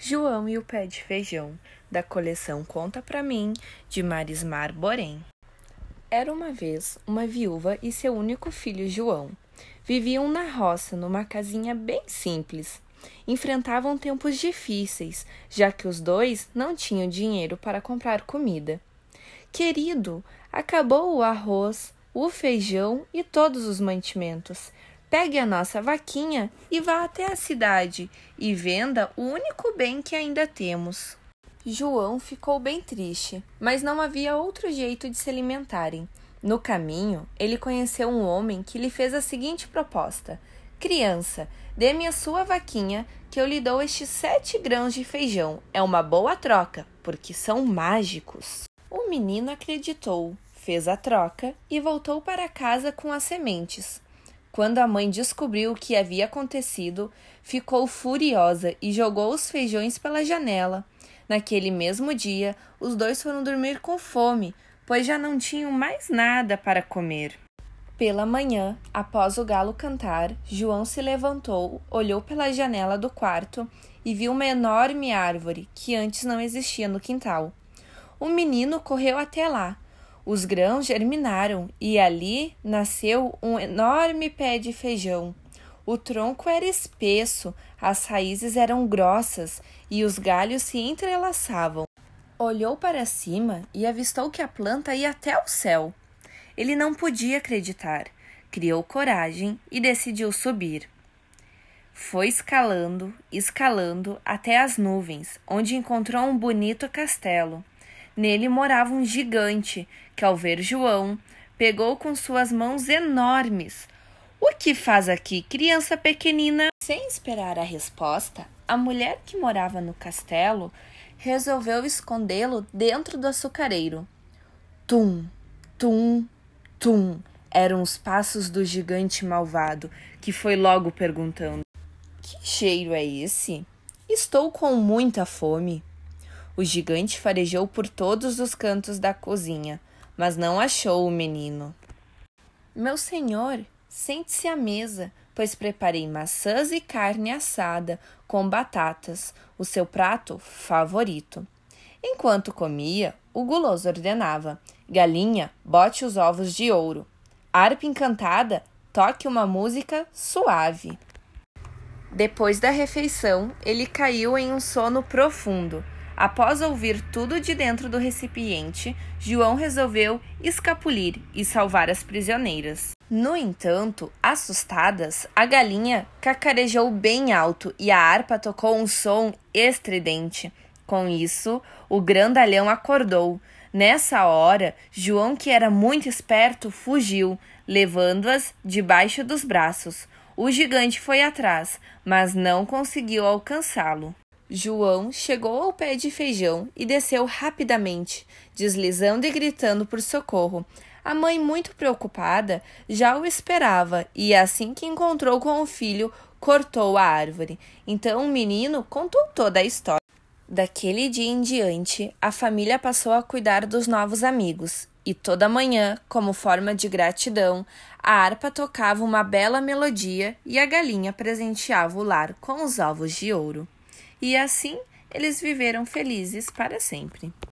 João e o Pé de Feijão, da coleção Conta Pra Mim, de Marismar Borém. Era uma vez uma viúva e seu único filho João. Viviam na roça, numa casinha bem simples. Enfrentavam tempos difíceis, já que os dois não tinham dinheiro para comprar comida. Querido, acabou o arroz, o feijão e todos os mantimentos. Pegue a nossa vaquinha e vá até a cidade e venda o único bem que ainda temos. João ficou bem triste, mas não havia outro jeito de se alimentarem. No caminho, ele conheceu um homem que lhe fez a seguinte proposta: Criança, dê-me a sua vaquinha, que eu lhe dou estes sete grãos de feijão. É uma boa troca, porque são mágicos. O menino acreditou, fez a troca e voltou para casa com as sementes. Quando a mãe descobriu o que havia acontecido, ficou furiosa e jogou os feijões pela janela. Naquele mesmo dia, os dois foram dormir com fome, pois já não tinham mais nada para comer. Pela manhã, após o galo cantar, João se levantou, olhou pela janela do quarto e viu uma enorme árvore que antes não existia no quintal. O menino correu até lá, os grãos germinaram e ali nasceu um enorme pé de feijão. O tronco era espesso, as raízes eram grossas e os galhos se entrelaçavam. Olhou para cima e avistou que a planta ia até o céu. Ele não podia acreditar. Criou coragem e decidiu subir. Foi escalando, escalando até as nuvens, onde encontrou um bonito castelo. Nele morava um gigante que, ao ver João, pegou com suas mãos enormes. O que faz aqui, criança pequenina? Sem esperar a resposta, a mulher que morava no castelo resolveu escondê-lo dentro do açucareiro. Tum, tum, tum eram os passos do gigante malvado, que foi logo perguntando: Que cheiro é esse? Estou com muita fome. O gigante farejou por todos os cantos da cozinha, mas não achou o menino. Meu senhor, sente-se à mesa, pois preparei maçãs e carne assada com batatas, o seu prato favorito. Enquanto comia, o guloso ordenava: Galinha, bote os ovos de ouro. Arpa encantada, toque uma música suave. Depois da refeição, ele caiu em um sono profundo Após ouvir tudo de dentro do recipiente, João resolveu escapulir e salvar as prisioneiras. No entanto, assustadas, a galinha cacarejou bem alto e a harpa tocou um som estridente. Com isso, o grandalhão acordou. Nessa hora, João, que era muito esperto, fugiu, levando-as debaixo dos braços. O gigante foi atrás, mas não conseguiu alcançá-lo. João chegou ao pé de feijão e desceu rapidamente, deslizando e gritando por socorro. A mãe, muito preocupada, já o esperava e, assim que encontrou com o filho, cortou a árvore. Então o menino contou toda a história. Daquele dia em diante, a família passou a cuidar dos novos amigos, e toda manhã, como forma de gratidão, a harpa tocava uma bela melodia e a galinha presenteava o lar com os ovos de ouro. E assim eles viveram felizes para sempre.